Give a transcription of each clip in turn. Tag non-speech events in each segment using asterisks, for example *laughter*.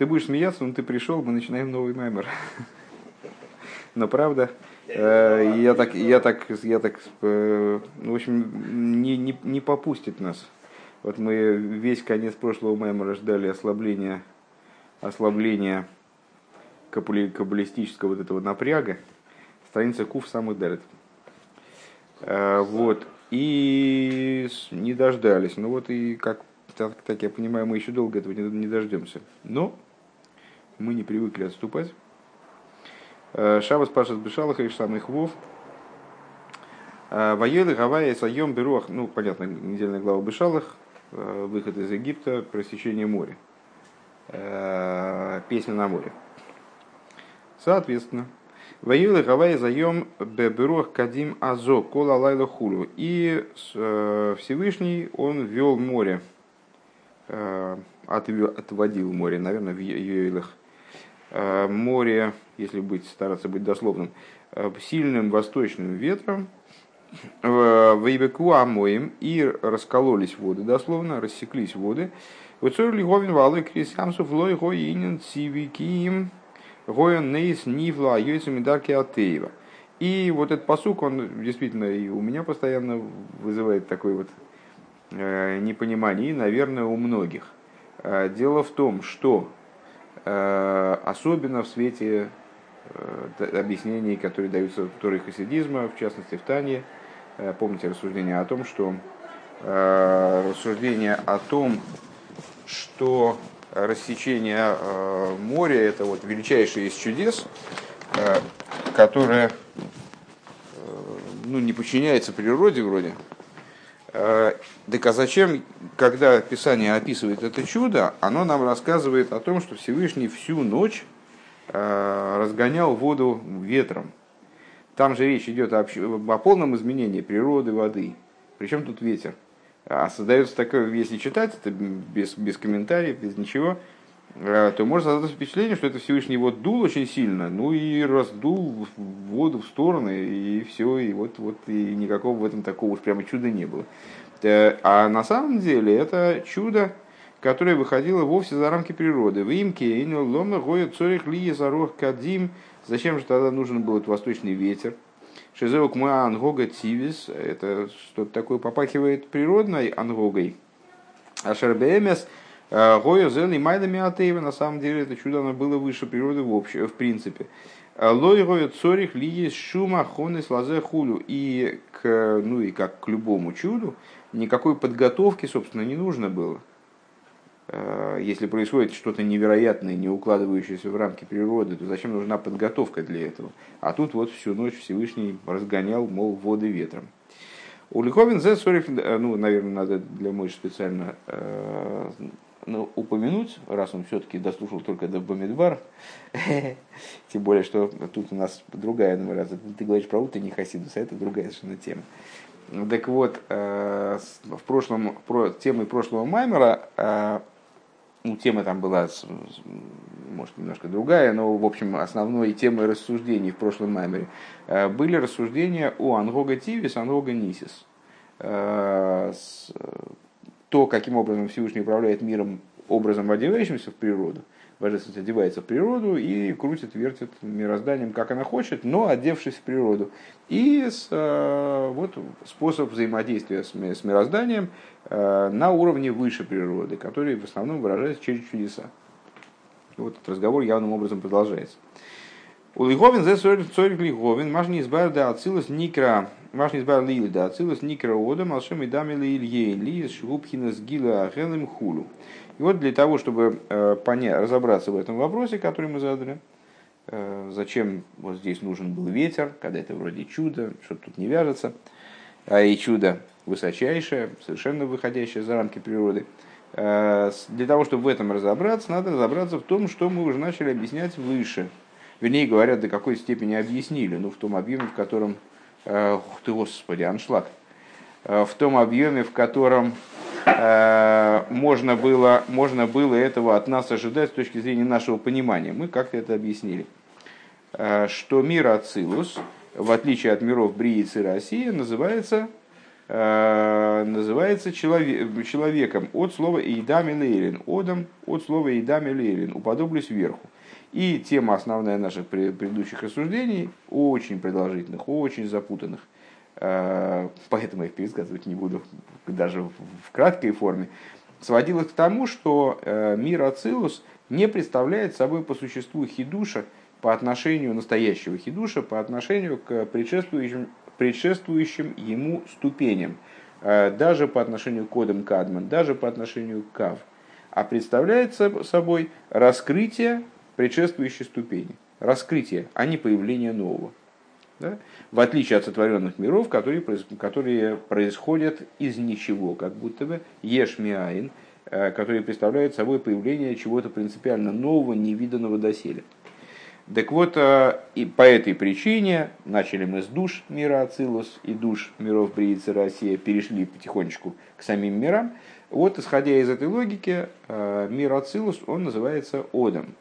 Ты будешь смеяться, но ты пришел, мы начинаем новый маймер. Но правда, э, я так, я так, я так, э, в общем, не, не, не попустит нас. Вот мы весь конец прошлого маймера ждали ослабления, ослабления каббалистического вот этого напряга. Страница Кув самых дарит. Э, вот. И не дождались. Ну вот и как так, так я понимаю, мы еще долго этого не, не дождемся. Но мы не привыкли отступать. Э, Шабас Пашас Бешалах и самых Вов. Э, Воелы Гавайя Сайом Беруах, ну, понятно, недельная глава Бешалах, э, выход из Египта, просечение моря. Песня на море. Соответственно, Воюлы Гавайя Заем Беберуах Кадим Азо Кола Лайла Хулю. И Всевышний он вел море, отводил море, наверное, в Йоилах Э, море, если быть, стараться быть дословным, э, сильным восточным ветром, в Ибеку Амоим, и раскололись воды, дословно, рассеклись воды. Вот ли говин валы крисямсов лой гоинен цивиким гоен нейс нивла йойцами дарки атеева. И вот этот посук, он действительно и у меня постоянно вызывает такое вот э, непонимание, и, наверное, у многих. Дело в том, что Э, особенно в свете э, объяснений, которые даются в Торе хасидизма, в частности в Тане. Э, помните рассуждение о том, что рассуждение о том, что рассечение моря это вот величайшее из чудес, которое ну, не подчиняется природе вроде, Э, так а зачем, когда Писание описывает это чудо, оно нам рассказывает о том, что Всевышний всю ночь э, разгонял воду ветром. Там же речь идет о, о полном изменении природы воды. Причем тут ветер. А создается такое, если читать это без, без комментариев, без ничего, э, то можно создать впечатление, что это Всевышний вот дул очень сильно, ну и раздул воду в стороны, и все, и вот, вот и никакого в этом такого уж прямо чуда не было. Э, а на самом деле это чудо, которое выходило вовсе за рамки природы. В имке ломна гоя цорих лия зарох кадим. Зачем же тогда нужен был этот восточный ветер? Шизеок мы ангога тивис. Это что-то такое попахивает природной ангогой. А шербемес э, гоя зен и майдами атеева. На самом деле это чудо оно было выше природы в, общем, в принципе. Лой гоя цорих лия шума хонес лазе хулю. И к, ну и как к любому чуду, никакой подготовки, собственно, не нужно было. Э, если происходит что-то невероятное, не укладывающееся в рамки природы, то зачем нужна подготовка для этого? А тут вот всю ночь Всевышний разгонял, мол, воды ветром. У Лиховин зе э, ну, наверное, надо для Мойши специально э, упомянуть, раз он все-таки дослушал только до Бамидбар, *laughs* тем более, что тут у нас другая, ну, ты говоришь про утренний Хасидус, а это другая совершенно тема. Так вот, э, в прошлом, про, темой прошлого Маймера, э, ну, тема там была, может, немножко другая, но, в общем, основной темой рассуждений в прошлом Маймере э, были рассуждения о Ангога Тивис, Ангога Нисис. То, каким образом Всевышний управляет миром, образом одевающимся в природу – божественность одевается в природу и крутит, вертит мирозданием, как она хочет, но одевшись в природу. И с, э, вот способ взаимодействия с, с мирозданием э, на уровне выше природы, который в основном выражается через чудеса. Вот этот разговор явным образом продолжается. У Лиговин зе цорик Лиговин, машни избавил да ацилус никра, машни избавил ли да ацилус никра ода, малшем и дами ли ильейн, ли шгубхина сгила ахелем хулу. И вот для того, чтобы э, понять, разобраться в этом вопросе, который мы задали, э, зачем вот здесь нужен был ветер, когда это вроде чудо, что-то тут не вяжется, а и чудо высочайшее, совершенно выходящее за рамки природы. Э, для того, чтобы в этом разобраться, надо разобраться в том, что мы уже начали объяснять выше. Вернее говоря, до какой степени объяснили, ну, в том объеме, в котором... Ух ты, господи, аншлаг. В том объеме, в котором Э, можно было, можно было этого от нас ожидать с точки зрения нашего понимания. Мы как-то это объяснили. Э, что мир Ацилус, в отличие от миров Бриицы и России, называется называется человек, человеком от слова «эйдами лейлин», «одам» от слова «эйдами лейлин», «уподоблюсь вверху». И тема основная наших предыдущих рассуждений, очень продолжительных, очень запутанных, поэтому я их пересказывать не буду даже в краткой форме, сводилась к тому, что мир Ацилус не представляет собой по существу хидуша по отношению настоящего хидуша, по отношению к предшествующим, предшествующим ему ступеням, э, даже по отношению к кодам Кадман, даже по отношению к Кав, а представляет собой раскрытие предшествующей ступени. Раскрытие, а не появление нового. Да? В отличие от сотворенных миров, которые, которые происходят из ничего, как будто бы ешмиаин, Э, которые представляют собой появление чего-то принципиально нового, невиданного доселе. Так вот, э, и по этой причине начали мы с душ мира Ацилус и душ миров Бриицы Россия, перешли потихонечку к самим мирам. Вот, исходя из этой логики, э, мир Ацилус, он называется Одом.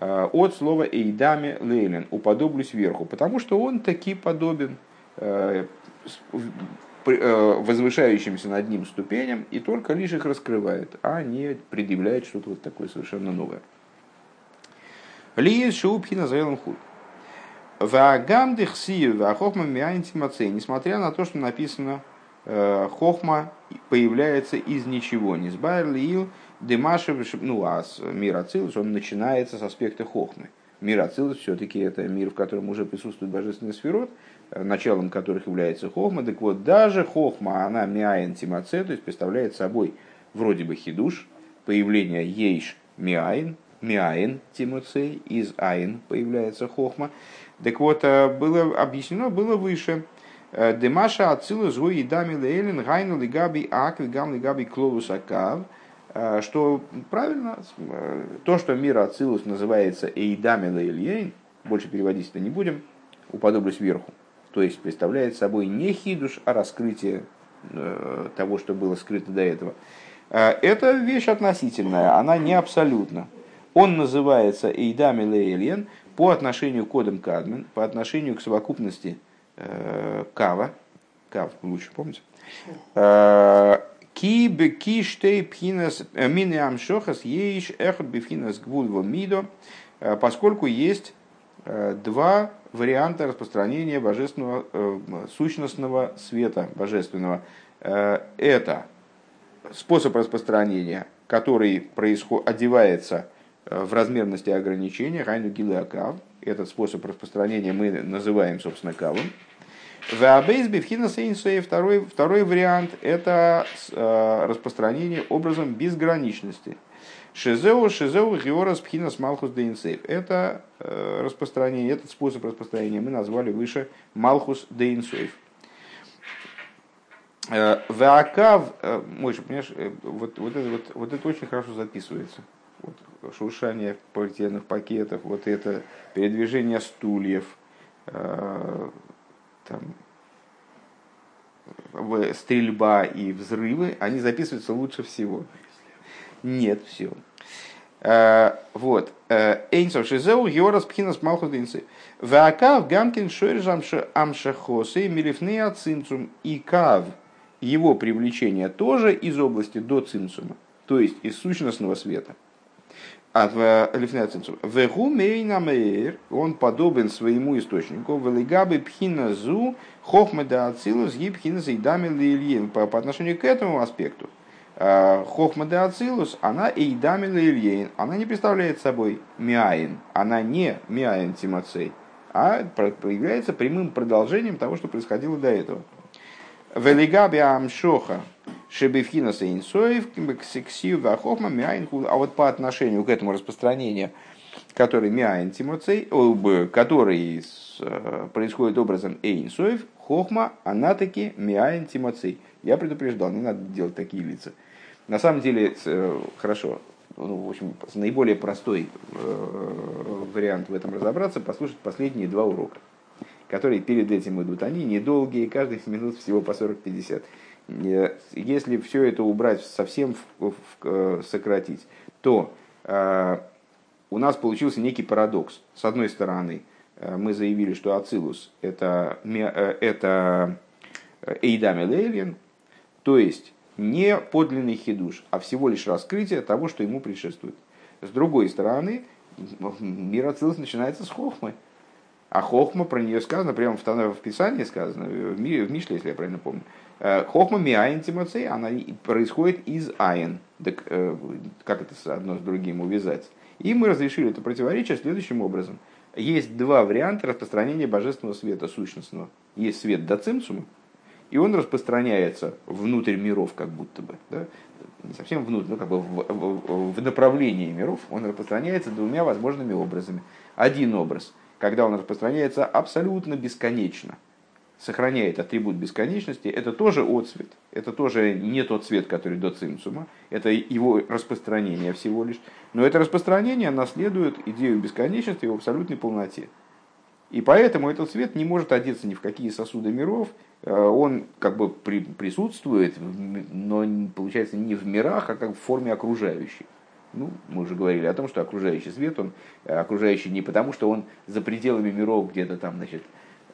От слова «эйдаме лейлен» – «уподоблюсь вверху», потому что он таки подобен Э, возвышающимся над ним ступеням и только лишь их раскрывает, а не предъявляет что-то вот такое совершенно новое. Лиес шубхи назовем худ. Вагам дехсию вахохма миантимацей. Несмотря на то, что написано э, хохма появляется из ничего. Не лиил демашев, ну а мир Ацилус, он начинается с аспекта хохмы. Мир Ацилус все-таки это мир, в котором уже присутствует божественный сферот, Э, началом которых является хохма. Так вот, даже хохма, она миаин тимаце, то есть представляет собой вроде бы хидуш, появление ейш миаин, миаин тимаце, из айн появляется хохма. Так вот, э, было объяснено, было выше, э, Демаша ацилу згу и дами лейлин гайну лигаби ак вигам лигаби клолус акав, что правильно, то, что мир Ацилус называется Эйдами Лейльейн, больше переводить это не будем, уподоблюсь сверху, то есть представляет собой не хидуш, а раскрытие э, того, что было скрыто до этого. Э, это вещь относительная, она не абсолютна. Он называется Эйдами Лейлен по отношению к кодам Кадмен, по отношению к совокупности э, Кава, Кав лучше помните, Ки бекиштей пхинас мины амшохас еиш эхот бифхинас гвульво мидо, поскольку есть два варианта распространения божественного э, сущностного света божественного. Э, это способ распространения, который происход, одевается э, в размерности ограничения, хайну гилакав. Этот способ распространения мы называем, собственно, кавом. Второй, второй вариант – это распространение образом безграничности – Шизеу, шизеу, георас, пхинас, малхус, дейнсейф. Это э, распространение, этот способ распространения мы назвали выше малхус, дейнсейф. Э, Ваакав, э, Мойша, понимаешь, вот, вот, это, вот, вот это очень хорошо записывается. Вот, шуршание полиэтиленовых пакетов, вот это передвижение стульев, там, стрельба и взрывы, они записываются лучше всего. Нет, все. Э, вот. Э, Эйнсов шизеу йорас пхинас малхус динцы. Ваакав гамкин шойржам амшахосы милифны ацинцум и кав. Его привлечение тоже из области до цинцума, то есть из сущностного света. А в лифнецинцум. Вегу мейнамейр, он подобен своему источнику. Велигабы пхиназу хохмеда ацилус гибхинас и дамил по отношению к этому аспекту Э, Хохма де Ацилус, она эйдамин ильейн, она не представляет собой миаин, она не миаин тимацей, а проявляется прямым продолжением того, что происходило до этого. Велигаби амшоха шебефхина сейнсоев ксексию вахохма миаин А вот по отношению к этому распространению, который миаин тимацей, который происходит образом эйнсоев, хохма, она таки миаин тимацей. Я предупреждал, не надо делать такие лица. На самом деле, э, хорошо, ну, в общем, наиболее простой э, вариант в этом разобраться, послушать последние два урока, которые перед этим идут. Они недолгие, каждых минут всего по 40-50. Если все это убрать, совсем в, в, э, сократить, то э, у нас получился некий парадокс. С одной стороны, э, мы заявили, что Ацилус это, это Эйдами Лейлин, То есть не подлинный хидуш, а всего лишь раскрытие того, что ему предшествует. С другой стороны, мир Ацилус начинается с хохмы. А хохма, про нее сказано, прямо в, в Писании сказано, в, в Мишле, если я правильно помню. Э, хохма миаин тимоцей, она происходит из айн. Так э, как это одно с другим увязать? И мы разрешили это противоречие следующим образом. Есть два варианта распространения божественного света сущностного. Есть свет до цимсума, и он распространяется внутрь миров, как будто бы. Да? Не совсем внутрь, но как бы в, в, в направлении миров он распространяется двумя возможными образами. Один образ – когда он распространяется абсолютно бесконечно, сохраняет атрибут бесконечности, это тоже отцвет, это тоже не тот цвет, который до цимсума, это его распространение всего лишь, но это распространение наследует идею бесконечности в абсолютной полноте. И поэтому этот цвет не может одеться ни в какие сосуды миров, э, он как бы присутствует, но получается не в мирах, а как в форме окружающей. Ну, мы уже говорили о том, что окружающий свет, он э, окружающий не потому, что он за пределами миров где-то там, значит,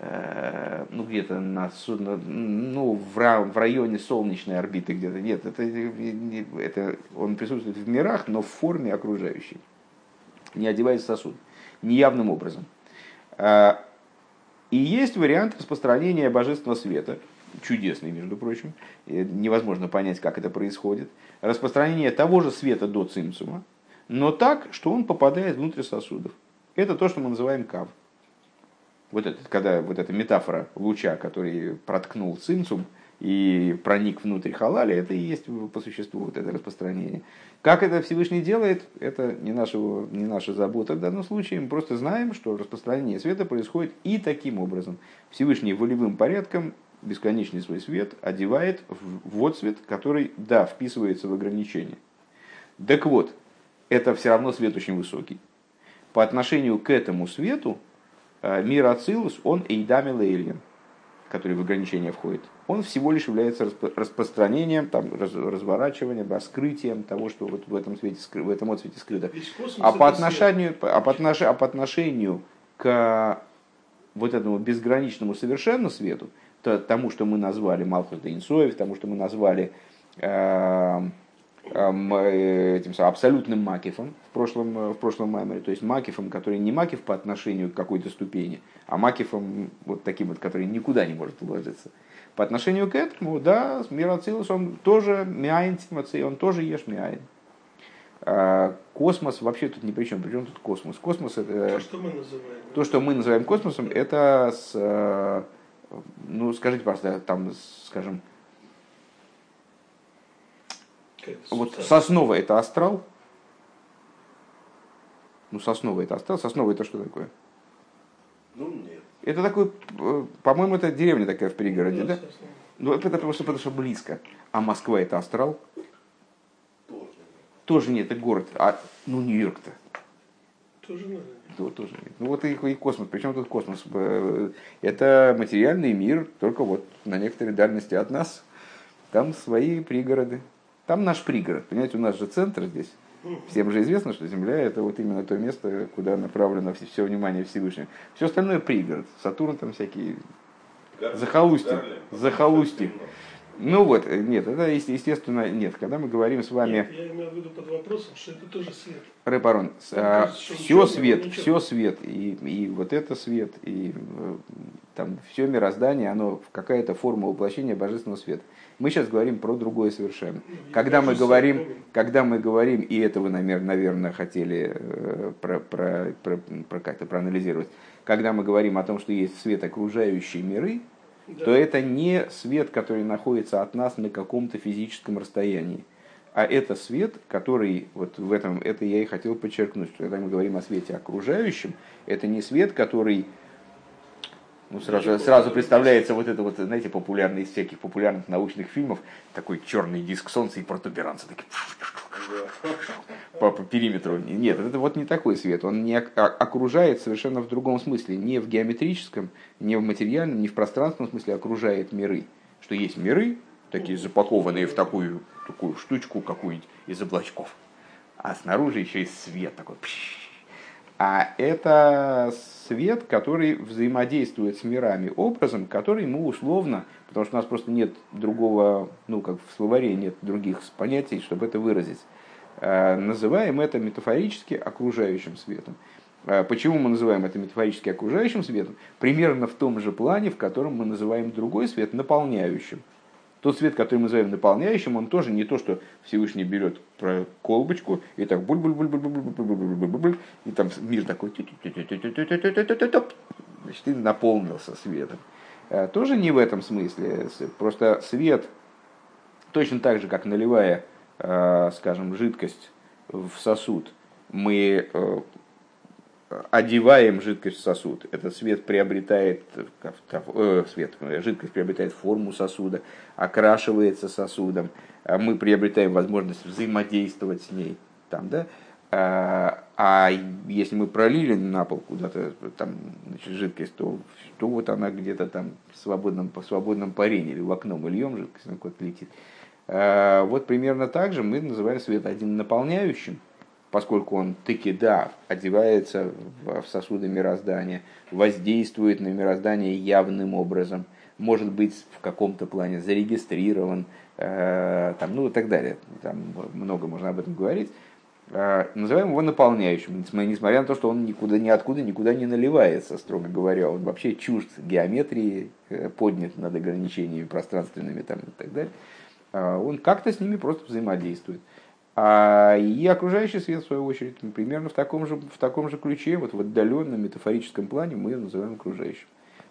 э, ну, где-то на, ну, в, в районе солнечной орбиты где-то. Нет, это, это он присутствует в мирах, но в форме окружающей. Не одеваясь в сосуд. Неявным образом. Э, и есть вариант распространения божественного света, чудесный, между прочим, невозможно понять, как это происходит, распространение того же света до цимсума, но так, что он попадает внутрь сосудов. Это то, что мы называем кав. Вот это, когда вот эта метафора луча, который проткнул цимсум и проник внутрь халали, это и есть по существу вот это распространение. Как это Всевышний делает, это не, нашего, не наша забота в данном случае. Мы просто знаем, что распространение света происходит и таким образом. Всевышний волевым порядком бесконечный свой свет одевает в отцвет, который, да, вписывается в ограничение. Так вот, это все равно свет очень высокий. По отношению к этому свету э, мир Ацилус, он эйдами лейлин, который в ограничение входит. Он всего лишь является распространением, там, разворачиванием, раскрытием того, что вот в этом, свете, в этом отцвете скрыто. А по, отношению, а, по отношению, а по отношению к вот этому безграничному совершенному свету, тому, что мы назвали Малхус Инсоев, тому, что мы назвали э, э, этим абсолютным макифом в прошлом, э, в прошлом маймере, то есть макифом, который не макиф по отношению к какой-то ступени, а макифом вот таким вот, который никуда не может уложиться. По отношению к этому, да, Мироцилус, он тоже мяйн он тоже ешь мяйн. Космос вообще тут ни при чем. Причем тут космос? Космос это... То, что мы называем. То, что мы называем космосом, это с ну, скажите, просто там, скажем, вот сосновый это астрал? Ну, сосновый это астрал, сосновый это что такое? Ну, нет. Это такой, э, по-моему, это деревня такая в пригороде, ну, да? Ну, это потому что, потому что близко. А Москва это астрал? Тоже. Тоже нет, это город. А, ну, Нью-Йорк-то. Тоже надо. То, тоже нет. Ну вот и, и космос. Причем тут космос? Э, это материальный мир, только вот на некоторой дальности от нас. Там свои пригороды. Там наш пригород. Понимаете, у нас же центр здесь. Всем же известно, что Земля это вот именно то место, куда направлено все, все внимание Всевышнего. Все остальное пригород. Сатурн там всякие захолустья. Захолустья. Ну вот, э, нет, это естественно нет. Когда мы говорим с вами... Нет, я имею в виду под вопросом, что это тоже свет. Рэпарон, а, все свет, все свет, и, и вот это свет, и э, там все мироздание, оно какая-то форма воплощения божественного света. Мы сейчас говорим про другое совершенно. Ну, когда мы говорим, когда мы говорим, и это вы, наверное, хотели э, про, про, про, про как-то проанализировать, когда мы говорим о том, что есть свет окружающие миры, то это не свет, который находится от нас на каком-то физическом расстоянии. А это свет, который, вот в этом, это я и хотел подчеркнуть, что когда мы говорим о свете окружающем, это не свет, который ну, сразу, сразу представляется вот это вот, знаете, популярный из всяких популярных научных фильмов, такой черный диск солнца и протуберанцы такие по, по периметру. Нет, это вот не такой свет. Он не окружает совершенно в другом смысле. Не в геометрическом, не в материальном, не в пространственном смысле окружает миры. Что есть миры, такие запакованные в такую, такую штучку какую-нибудь из облачков. А снаружи еще есть свет такой. А это свет, который взаимодействует с мирами образом, который мы условно, потому что у нас просто нет другого, ну как в словаре нет других понятий, чтобы это выразить, называем это метафорически окружающим светом. Э, почему мы называем это метафорически окружающим светом? Примерно в том же плане, в котором мы называем другой свет наполняющим. Тот свет, который мы называем наполняющим, он тоже не то, что Всевышний берет колбочку и так буль буль буль буль буль буль буль буль буль и там мир такой значит, и наполнился светом. Тоже не в этом смысле. Просто свет, точно так же, как наливая, скажем, жидкость в сосуд, мы одеваем жидкость в сосуд. Этот свет приобретает, э, свет, жидкость приобретает форму сосуда, окрашивается сосудом, а мы приобретаем возможность взаимодействовать с ней. Там, да? а, а если мы пролили на пол куда-то там, значит, жидкость, то, то вот она где-то там в свободном, по свободном парении или в окно мы льем жидкость, она куда-то летит. Вот примерно так же мы называем свет один наполняющим, поскольку он таки да, одевается в сосуды мироздания, воздействует на мироздание явным образом, может быть в каком-то плане зарегистрирован, э, там, ну и так далее. Там много можно об этом говорить. Э, называем его наполняющим, несмотря на то, что он никуда, ниоткуда никуда не наливается, строго говоря. Он вообще чужд геометрии, э, поднят над ограничениями пространственными там, и так далее. Э, он как-то с ними просто взаимодействует. А и окружающий свет, в свою очередь, примерно в таком же, в таком же ключе, вот в отдаленном метафорическом плане мы называем окружающим.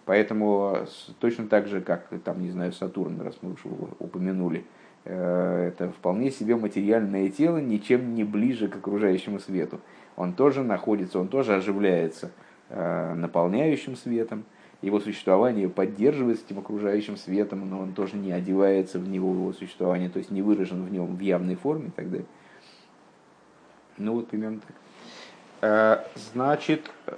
Поэтому точно так же, как, там, не знаю, Сатурн, раз мы уже упомянули, э, это вполне себе материальное тело, ничем не ближе к окружающему свету. Он тоже находится, он тоже оживляется э, наполняющим светом, его существование поддерживается этим окружающим светом, но он тоже не одевается в него, в его существование, то есть не выражен в нем в явной форме и так далее. Ну вот примерно так. Э, значит, э,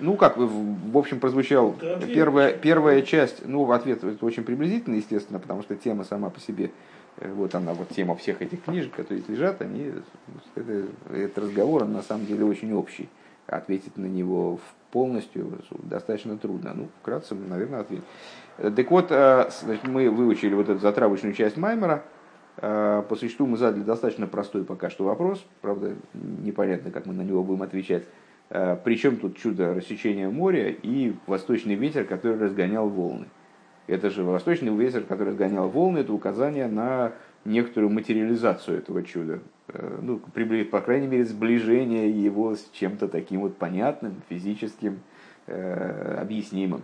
ну как, в общем, прозвучал первая, первая часть, ну, в ответ это очень приблизительно, естественно, потому что тема сама по себе, э, вот она, вот тема всех этих книжек, которые лежат, они, это, этот разговор, он на самом деле очень общий. Ответить на него в полностью достаточно трудно. Ну, вкратце, наверное, ответ. Так вот, э, значит, мы выучили вот эту затравочную часть Маймера. Э, по существу мы задали достаточно простой пока что вопрос. Правда, непонятно, как мы на него будем отвечать. Э, Причем тут чудо рассечения моря и восточный ветер, который разгонял волны. Это же восточный ветер, который разгонял волны, это указание на некоторую материализацию этого чуда. Э, ну, по крайней мере, сближение его с чем-то таким вот понятным, физическим, э, объяснимым.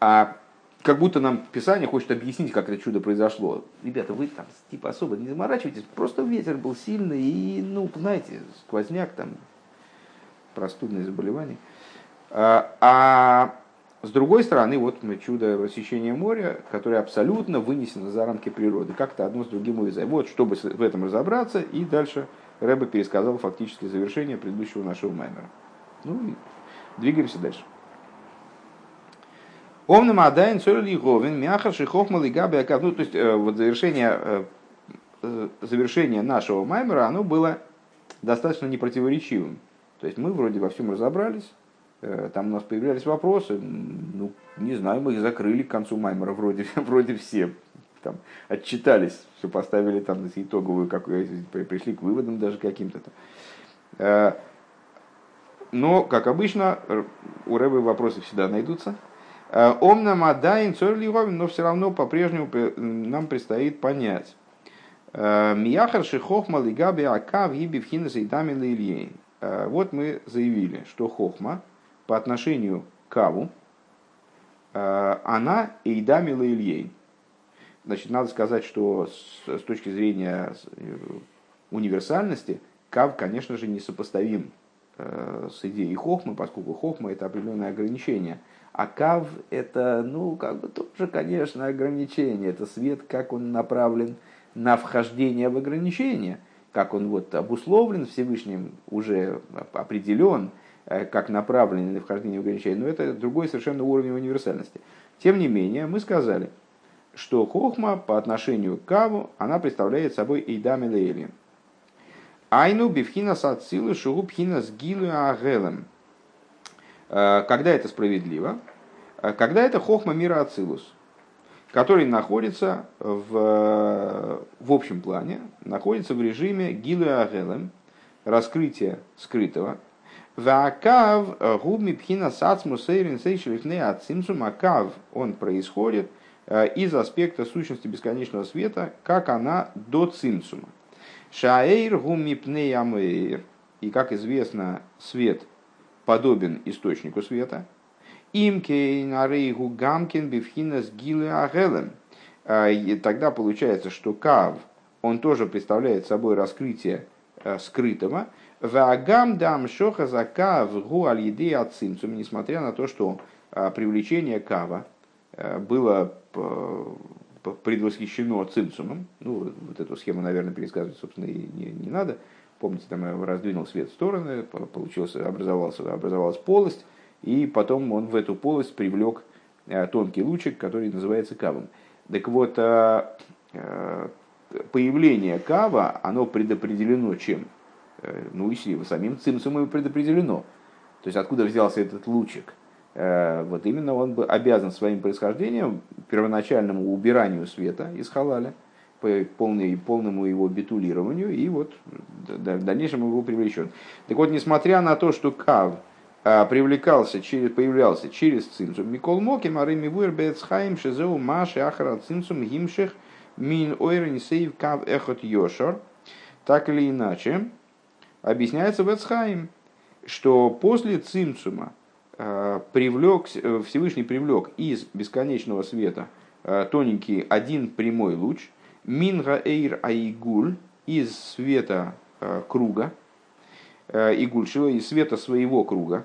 А как будто нам Писание хочет объяснить, как это чудо произошло. Ребята, вы там типа особо не заморачивайтесь, просто ветер был сильный и, ну, знаете, сквозняк там, простудные заболевания. А, а с другой стороны, вот чудо рассечения моря, которое абсолютно вынесено за рамки природы. Как-то одно с другим увязать. Вот, чтобы в этом разобраться, и дальше Рэба пересказал фактически завершение предыдущего нашего маймера. Ну и двигаемся дальше. Омным адайн цорли говен мяхар шихохма лигаби акав. Ну, то есть, э, вот завершение, э, э, завершение нашего маймера, оно было достаточно непротиворечивым. То есть, мы вроде во всем разобрались, там у нас появлялись вопросы, ну, не знаю, мы их закрыли к концу Маймера вроде, *laughs* вроде все. Там, отчитались, все поставили там итоговую, как, пришли к выводам даже каким-то. Э, но, как обычно, у Рэбы вопросы всегда найдутся. Э, Омна Мадайн Цорливовин, но все равно по-прежнему нам предстоит понять. Мияхар Шихохма Лигаби Акав Ибивхина Сейдами Вот мы заявили, что Хохма – по отношению к Каву, э, она Эйдамила Ильей. Значит, надо сказать, что с, с точки зрения э, универсальности, Кав, конечно же, несопоставим э, с идеей Хохмы, поскольку Хохма это определенное ограничение. А Кав это, ну, как бы тоже, конечно, ограничение. Это свет, как он направлен на вхождение в ограничение, как он вот обусловлен Всевышним, уже определен – как направленный на вхождение в ограничение, но это другой совершенно уровень универсальности. Тем не менее, мы сказали, что хохма по отношению к каву, она представляет собой эйдам и Айну бифхина сацилу шурубхина с гилу агелем. Когда это справедливо? Когда это хохма мира Ацилус, который находится в, в общем плане, находится в режиме гилы агелем, раскрытия скрытого, Ваакав гуми пхина сацму сейрин сейшелифне ацимсум акав, он происходит из аспекта сущности бесконечного света, как она до цимсума. Шаэйр гуми пнеямэйр, и как известно, свет подобен источнику света. Имкейн арейгу гамкин бифхинас гилы агелем. И тогда получается, что кав, он тоже представляет собой раскрытие скрытого, Вагам дам шоха за кав гу аль еды ацимцум, несмотря на то, что а, привлечение кава а, было предвосхищено цимцумом. Ну, вот эту схему, наверное, пересказывать, собственно, и не, не надо. Помните, там я раздвинул свет в стороны, получился, образовался, образовалась полость, и потом он в эту полость привлек а, тонкий лучик, который называется кавом. Так вот, появление кава, оно предопределено чем? Э, ну и самим цимсумом предопределено. То есть откуда взялся этот лучик? Э, вот именно он бы обязан своим происхождением первоначальному убиранию света из халаля, полный, полному его битулированию, и вот в дальнейшем его привлечен. Так вот, несмотря на то, что Кав э, привлекался, через, появлялся через цимсум, Микол Моки, Марыми Вуэрбецхайм, Шизеу, Маши, Ахара, Цимсум, Гимших, Мин Ойрен, Сейв, Кав, Эхот, Йошар, так или иначе, объясняется в Эцхайм, что после Цимцума э, привлек, э, Всевышний привлек из бесконечного света э, тоненький один прямой луч, Минга Эйр Айгуль, из света круга, Игуль, из света своего круга,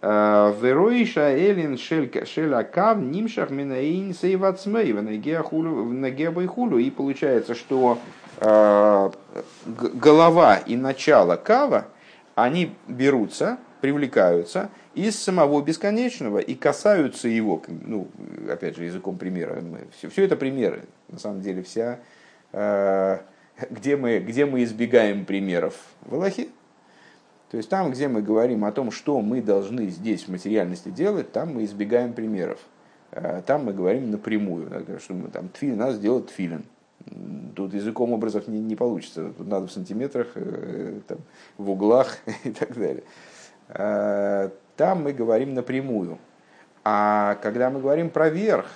Вероиша Элин Шелякав Нимшах Минаин Сейвацмей в Нагебайхулю. И получается, что голова и начало кава, они берутся, привлекаются из самого бесконечного и касаются его, ну, опять же, языком примера. Все, все это примеры, на самом деле, вся, э, где, мы, где мы избегаем примеров в Аллахе. То есть там, где мы говорим о том, что мы должны здесь в материальности делать, там мы избегаем примеров. Э, там мы говорим напрямую, что мы там тфилин, надо сделать тфилин. Тут языком образов не, не получится. Тут надо в сантиметрах, э, там, в углах *laughs* и так далее. А, там мы говорим напрямую. А когда мы говорим про верх,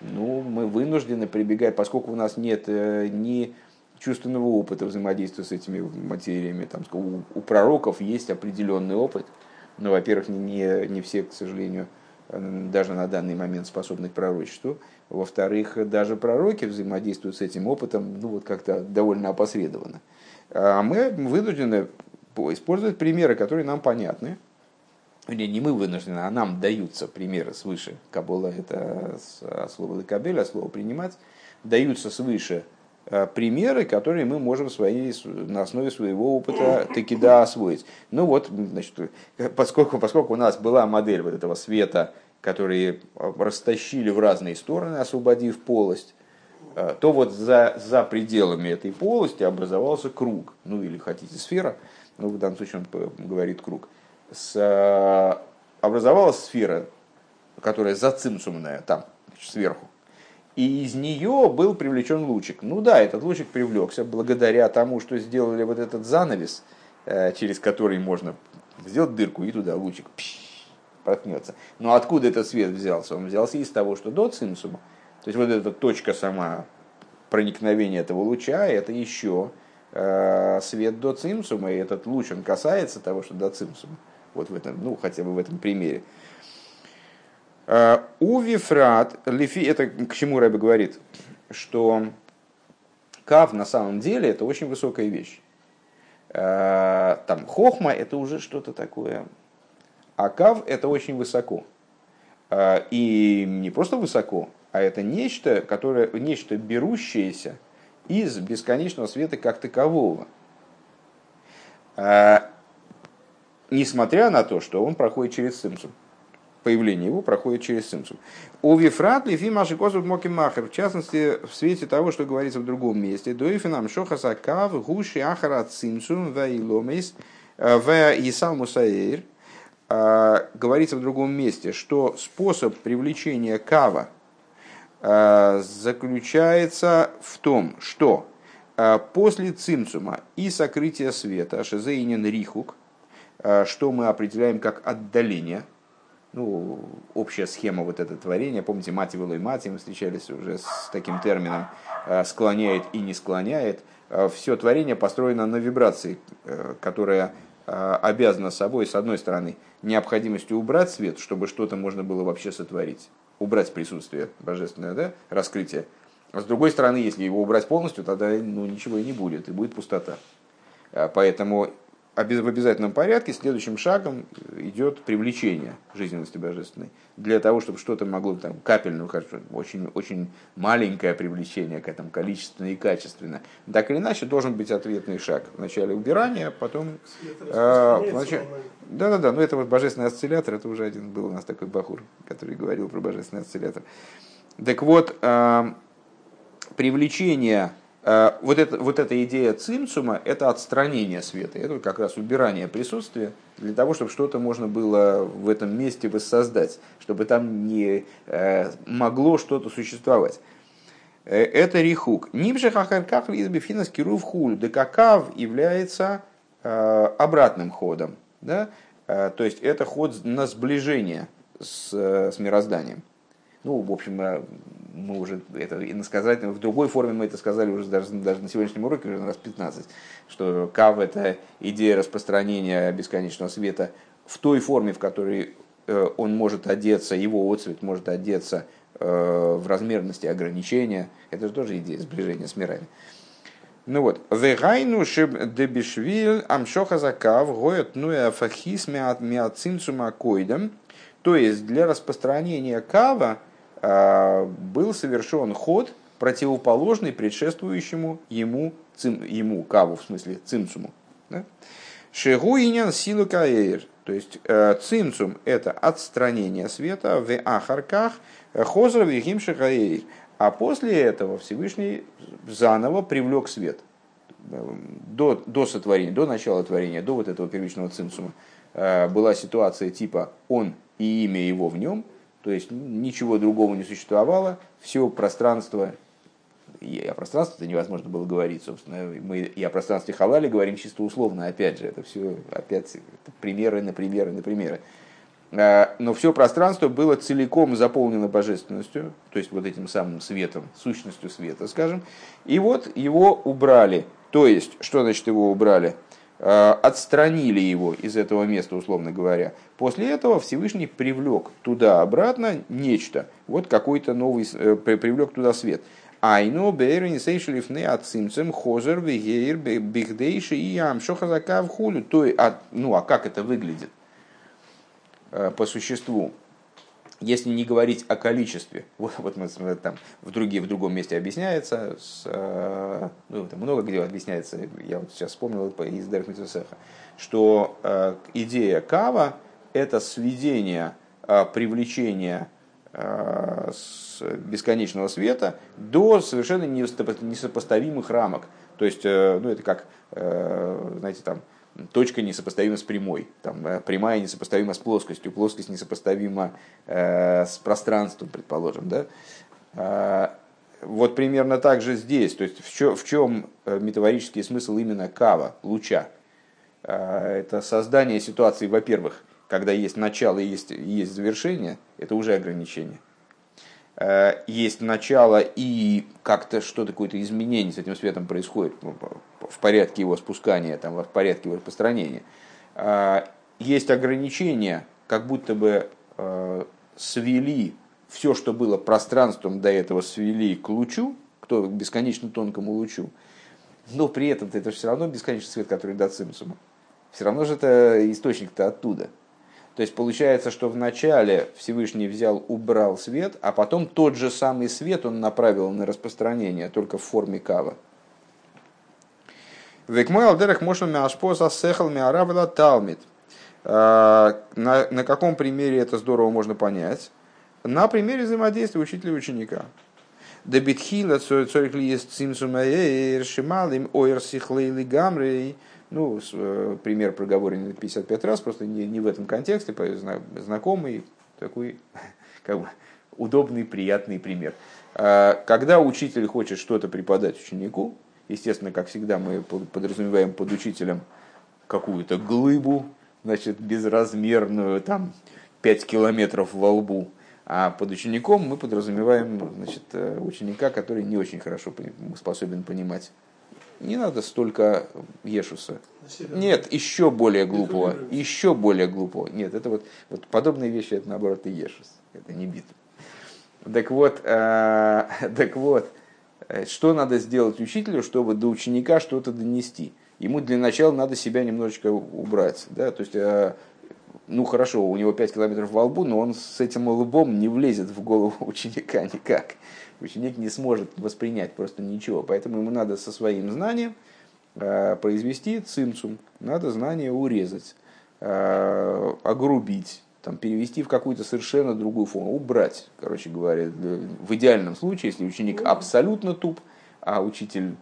ну, мы вынуждены прибегать, поскольку у нас нет э, ни чувственного опыта взаимодействия с этими материями. Там, у, у пророков есть определенный опыт, но, во-первых, не, не все, к сожалению, даже на данный момент способны к пророчеству. Во-вторых, даже пророки взаимодействуют с этим опытом ну, вот как-то довольно опосредованно. А мы вынуждены использовать примеры, которые нам понятны. Или не мы вынуждены, а нам даются примеры свыше. Кабола – это слово «лекабель», а слово «принимать». Даются свыше э, примеры, которые мы можем своей, на основе своего опыта таки да освоить. Ну вот, значит, поскольку, поскольку у нас была модель вот этого света – которые растащили в разные стороны, освободив полость, э, то вот за, за пределами этой полости образовался круг, ну или хотите сфера, ну в данном случае он говорит круг, с, э, образовалась сфера, которая зацимсумная там, сверху, и из нее был привлечен лучик. Ну да, этот лучик привлекся благодаря тому, что сделали вот этот занавес, э, через который можно сделать дырку и туда лучик. Пш, проткнется. Но откуда этот свет взялся? Он взялся из того, что до цимсума. То есть вот эта точка сама проникновения этого луча, это еще э, свет до цимсума, и этот луч, он касается того, что до цимсума. Вот в этом, ну, хотя бы в этом примере. Э, у Вифрат, лифи, это к чему Рэбе говорит, что кав на самом деле это очень высокая вещь. Э, там хохма это уже что-то такое а кав – это очень высоко. А, и не просто высоко, а это нечто, которое, нечто берущееся из бесконечного света как такового. Несмотря на то, что он проходит через симсум. Появление его проходит через симсум. У Вифрат Лифи Маши Косут Моки Махер, в частности, в свете того, что говорится в другом месте, Дуифинам Шохаса Кав, Гуши Ахара Цимсум, Ваиломейс, В Исал Мусаир – а, говорится в другом месте, что способ привлечения кава а, заключается в том, что после цимцума и сокрытия света, шезейнин рихук, что мы определяем как отдаление, ну, общая схема вот этого творения, помните, мать и мать, мы встречались уже с таким термином, склоняет и не склоняет, все творение построено на вибрации, которая обязана собой, с одной стороны, необходимостью убрать свет, чтобы что-то можно было вообще сотворить, убрать присутствие божественное, да, раскрытие. А с другой стороны, если его убрать полностью, тогда ну, ничего и не будет, и будет пустота. Поэтому в обязательном порядке следующим шагом идет привлечение жизненности божественной. Для того, чтобы что-то могло, там, капельно, очень, очень маленькое привлечение к этому, количественно и качественно. Так или иначе, должен быть ответный шаг. Вначале убирание, потом... Э, вначале, да, да, да, но это вот божественный осциллятор, это уже один был у нас такой бахур, который говорил про божественный осциллятор. Так вот, э, привлечение вот, это, вот эта идея цимцума – это отстранение света, это как раз убирание присутствия для того, чтобы что-то можно было в этом месте воссоздать, чтобы там не э, могло что-то существовать. Э, это рихук. Нимше хахарках лизбифинас кирув хуль. Декакав является обратным ходом. Да? То есть это ход на сближение с, с мирозданием. Ну, в общем, мы уже это сказать в другой форме мы это сказали уже даже, даже на сегодняшнем уроке уже раз 15, что кав это идея распространения бесконечного света в той форме, в которой э, он может одеться, его отцвет может одеться э, в размерности ограничения. Это же тоже идея сближения с мирами. Ну вот, вегайну дебишвиль амшоха закав гоет нуя фахис миацинцума койдам. То есть для распространения кава был совершен ход, противоположный предшествующему ему, цим, ему каву, в смысле цимцуму. Да? Шегуинян силу каэйр. То есть э, цимцум – это отстранение света в ахарках хозра вихим шехаэйр. А после этого Всевышний заново привлек свет. До, до сотворения, до начала творения, до вот этого первичного цимсума э, была ситуация типа «он и имя его в нем», то есть ничего другого не существовало, все пространство, и о пространстве невозможно было говорить, собственно, мы и о пространстве халали говорим чисто условно, опять же, это все опять это примеры на примеры на примеры. А, но все пространство было целиком заполнено божественностью, то есть вот этим самым светом, сущностью света, скажем. И вот его убрали. То есть, что значит его убрали? Э, отстранили его из этого места, условно говоря. После этого Всевышний привлек туда-обратно нечто, вот какой-то новый, э, привлек туда свет. Айну бейрин не ацимцем хозер вегейр бихдейши и амшохазака в хулю. То, а, ну а как это выглядит э, по существу? Если не говорить о количестве, *laughs* вот, вот мы там в, другие, в другом месте объясняется, с, э, ну, там много где объясняется, я вот сейчас вспомнил из Дерх что э, идея кава – это сведение э, привлечения э, с бесконечного света до совершенно несопоставимых рамок. То есть, э, ну, это как, э, знаете, там, точка несопоставима с прямой, там, э, прямая несопоставима с плоскостью, плоскость несопоставима э, с пространством, предположим. Да? Э, вот примерно так же здесь. То есть в чем, в чем э, метафорический смысл именно кава, луча? Э, это создание ситуации, во-первых, когда есть начало и есть, есть завершение, это уже ограничение. Э, есть начало и как-то что-то, какое-то изменение с этим светом происходит в порядке его спускания, там, в порядке его распространения. Э, есть ограничения, как будто бы э, свели все, что было пространством до этого, свели к лучу, к бесконечно тонкому лучу, но при этом это все равно бесконечный свет, который до цимсума. Все равно же это источник-то оттуда. То есть получается, что вначале Всевышний взял, убрал свет, а потом тот же самый свет он направил на распространение, только в форме кава. Век мой алдерах можно мяшпоза сехал мяравила талмит. А, на, на каком примере это здорово можно понять? На примере взаимодействия учителя и ученика. Дебитхила цорих ли есть цимсумаэр шималим ойр сихлейли гамрей Ну, э, пример проговоренный 55 раз, просто не, не в этом контексте, знакомый, такой *laughs* как бы, удобный, приятный пример. А, когда учитель хочет что-то преподать ученику, естественно, как всегда, мы подразумеваем под учителем какую-то глыбу, значит, безразмерную, там, 5 километров во лбу, а под учеником мы подразумеваем значит, э, ученика, который не очень хорошо способен понимать. Не надо столько Ешуса. Нет, еще более глупого. Еще более глупого. Нет, это вот, вот подобные вещи, это наоборот и Ешус. Это не бит. Так вот, э, *laughs* так вот, э, что надо сделать учителю, чтобы до ученика что-то донести? Ему для начала надо себя немножечко убрать. Да? То есть э, ну хорошо, у него 5 километров во лбу, но он с этим лбом не влезет в голову *laughs* ученика никак. Ученик не сможет воспринять просто ничего. Поэтому ему надо со своим знанием э, произвести цимцум, надо знание урезать, э, огрубить, там, перевести в какую-то совершенно другую форму, убрать, короче говоря, в идеальном случае, если ученик абсолютно туп, а учитель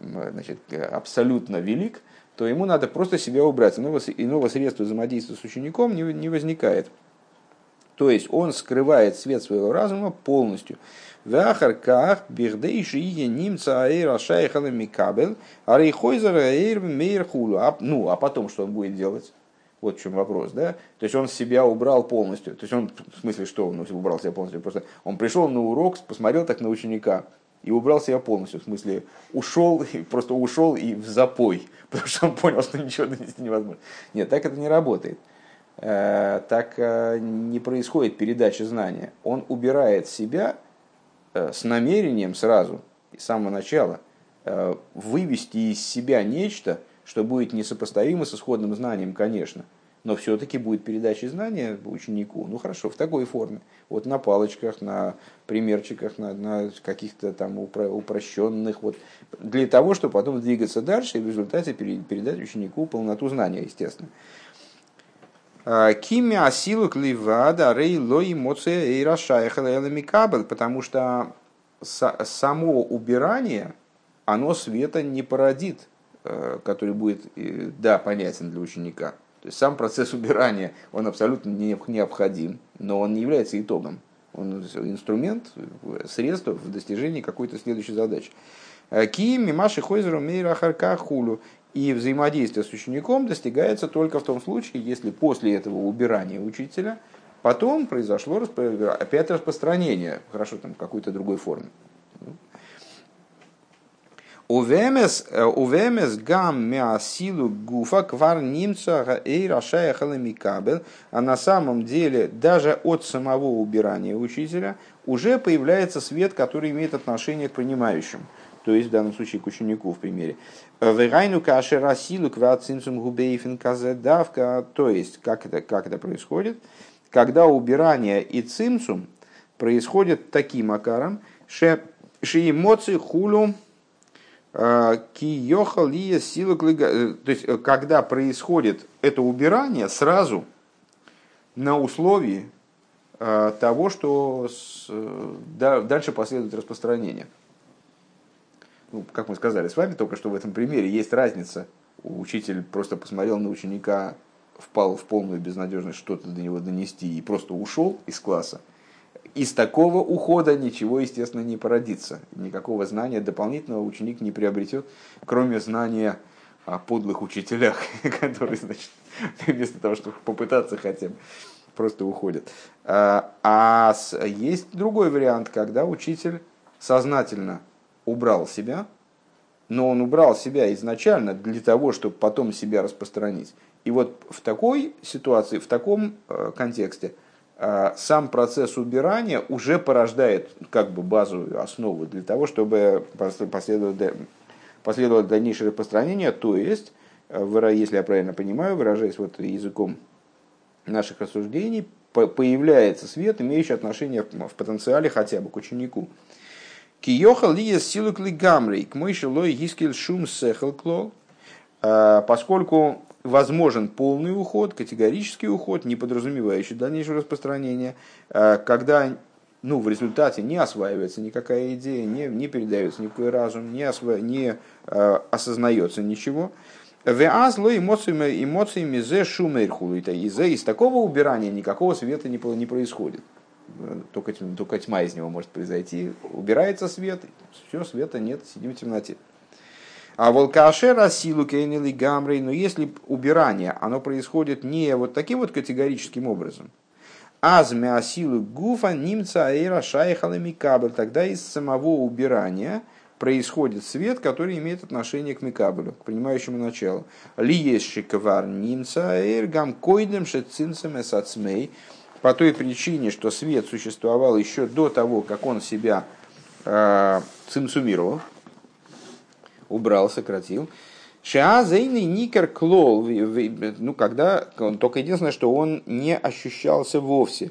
значит, абсолютно велик, то ему надо просто себя убрать. Иного, иного средства взаимодействия с учеником не, не возникает. То есть он скрывает свет своего разума полностью. Вахарках бихдейши немца аэра шайхана микабел, арейхойзера аэр мейр хулу. Ну, а потом что он будет делать? Вот в чем вопрос, да? То есть он себя убрал полностью. То есть он, в смысле, что он убрал себя полностью? Просто он пришел на урок, посмотрел так на ученика, и убрал себя полностью. В смысле, ушел, *laughs* просто ушел и в запой, *laughs* потому что он понял, что ничего *laughs* донести невозможно. Нет, так это не работает. Э, так э, не происходит передача знания. Он убирает себя э, с намерением сразу, с самого начала, вывести из себя нечто, что будет несопоставимо с исходным знанием, конечно – но все-таки будет передача знания ученику, ну хорошо, в такой форме. Вот на палочках, на примерчиках, на, на каких-то там упро- упрощенных, вот, для того, чтобы потом двигаться дальше и в результате передать ученику полноту знания, естественно. Кими асилу кливада рей ло эмоция и микабель, потому что само убирание, оно света не породит, э, который будет, да, понятен для ученика. То есть сам процесс убирания, он абсолютно необходим, но он не является итогом. Он инструмент, средство в достижении какой-то следующей задачи. Ким, Мимаши, Хойзеру, Мейра, Харка, Хулю. И взаимодействие с учеником достигается только в том случае, если после этого убирания учителя потом произошло опять распространение, хорошо, там, какой-то другой. Увемес, э, увемес гам мясилу гуфа квар немца и рашая халамикабел. А на самом деле даже от самого убирания учителя уже появляется свет, который имеет отношение к принимающим. То есть в данном случае к ученику в примере. Вегайну каши расилу квацинцум губейфин давка. То есть как это, как это происходит? Когда убирание и цимцум происходит таким акаром, ше эмоции хулю Киоха лия сила э, То есть, э, когда происходит это убирание, сразу на условии э, того, что дальше последует распространение. Ну, как мы сказали с вами только что в этом примере, есть разница. Учитель просто посмотрел на ученика, впал в полную безнадежность что-то до него донести и просто ушел из класса из такого ухода ничего, естественно, не породится. Никакого знания дополнительного ученик не приобретет, кроме знания о подлых учителях, *laughs* которые, значит, вместо того, чтобы попытаться хотя бы, просто уходят. А, а есть другой вариант, когда учитель сознательно убрал себя, но он убрал себя изначально для того, чтобы потом себя распространить. И вот в такой ситуации, в таком э, контексте – а, сам процесс убирания уже порождает как бы базовую основу для того, чтобы последовать дальнейшее распространение, то есть, э, если я правильно понимаю, выражаясь вот языком наших рассуждений, появляется свет, имеющий отношение в потенциале хотя бы к ученику. Киохал ли силу клигамрей, к мой шилой гискель шум сехал клол, а, поскольку возможен полный уход, категорический уход, не подразумевающий дальнейшего распространения, э, когда ну, в результате не осваивается никакая идея, не, не передается никакой разум, не, осва... не э, осознается ничего. Веазло эмоциями, эмоциями зе шумерху. Из, из такого убирания никакого света не, не происходит. Только, только тьма из него может произойти. Убирается свет, все, света нет, сидим в темноте. А волкашера силу кейнили гамрей, но если убирание, оно происходит не вот таким вот категорическим образом, азмя силу гуфа немца аэра шайхалами кабель, тогда из самого убирания происходит свет, который имеет отношение к микабелю, к принимающему началу. Ли есть шиковар немца аэр гам койдем шецинцем эсацмей, по той причине, что свет существовал еще до того, как он себя э, цинцумировал, убрал, сократил. Шиазейный никер клол, ну, когда, только единственное, что он не ощущался вовсе.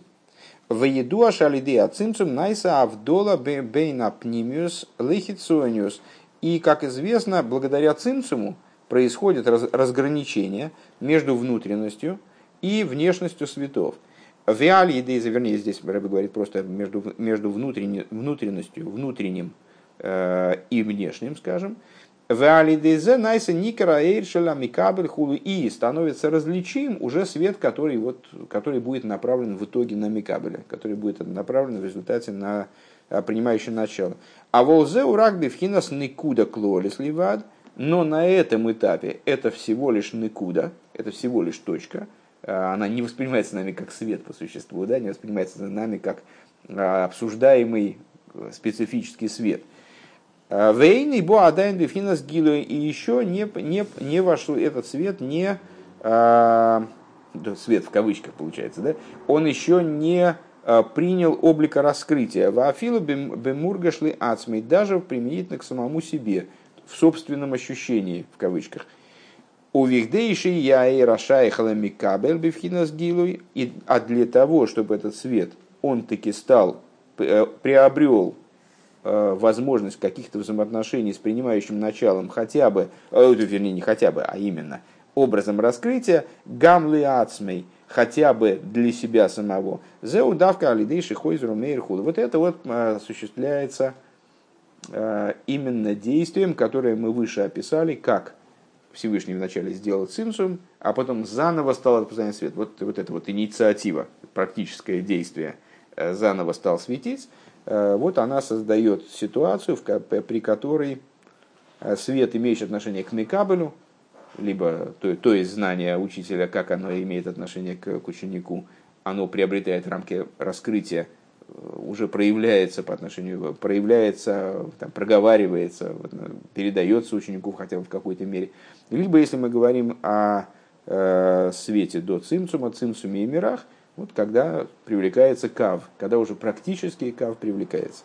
В еду ашалиды ацинцум найса авдола бейна пнимиус лихицониус. И, как известно, благодаря цинцуму происходит разграничение между внутренностью и внешностью светов. В реалии, вернее, здесь Рэбби говорит просто между, между внутренностью, внутренним э, и внешним, скажем, Валидезе найса никара эйршеля микабель хулу и становится различим уже свет, который, вот, который будет направлен в итоге на микабеля, который будет направлен в результате на а, принимающее начало. А волзе урак бифхинас никуда клолис ливад, но на этом этапе это всего лишь никуда, это всего лишь точка, она не воспринимается нами как свет по существу, да, не воспринимается нами как а, обсуждаемый э, специфический свет – Э, Вейный Буадайн Бифхинас Гилу, и еще не, не, не вошел этот свет, не а, свет в кавычках получается, да, он еще не принял облика раскрытия. Ваафилу бемургашли ацмей, даже применительно к самому себе, в собственном ощущении, в кавычках. У вихдейши я и рашайхала микабель бифхинас гилуй, а для того, чтобы этот свет, он таки стал, э, приобрел Э, возможность каких-то взаимоотношений с принимающим началом хотя бы, э, вернее не хотя бы, а именно образом раскрытия гамли ацмей, хотя бы для себя самого. Зеудавка алидейши хойзру мейрхуд. Вот это вот осуществляется именно действием, которое мы выше описали, как Всевышний вначале сделал цинсум, а потом заново стал распознавать свет. Вот, вот эта вот инициатива, практическое действие, заново стал светить. Э, вот она создает ситуацию, при которой э, свет, имеющий отношение к Мекабелю, либо то, то есть знание учителя, как оно имеет отношение к, к ученику, оно приобретает рамки раскрытия, э, уже проявляется по отношению, проявляется, там, проговаривается, передается ученику хотя бы в какой-то мере. Либо, если мы говорим о э, свете до цимцума, цимцуме и мирах – вот когда привлекается кав, когда уже практически кав привлекается.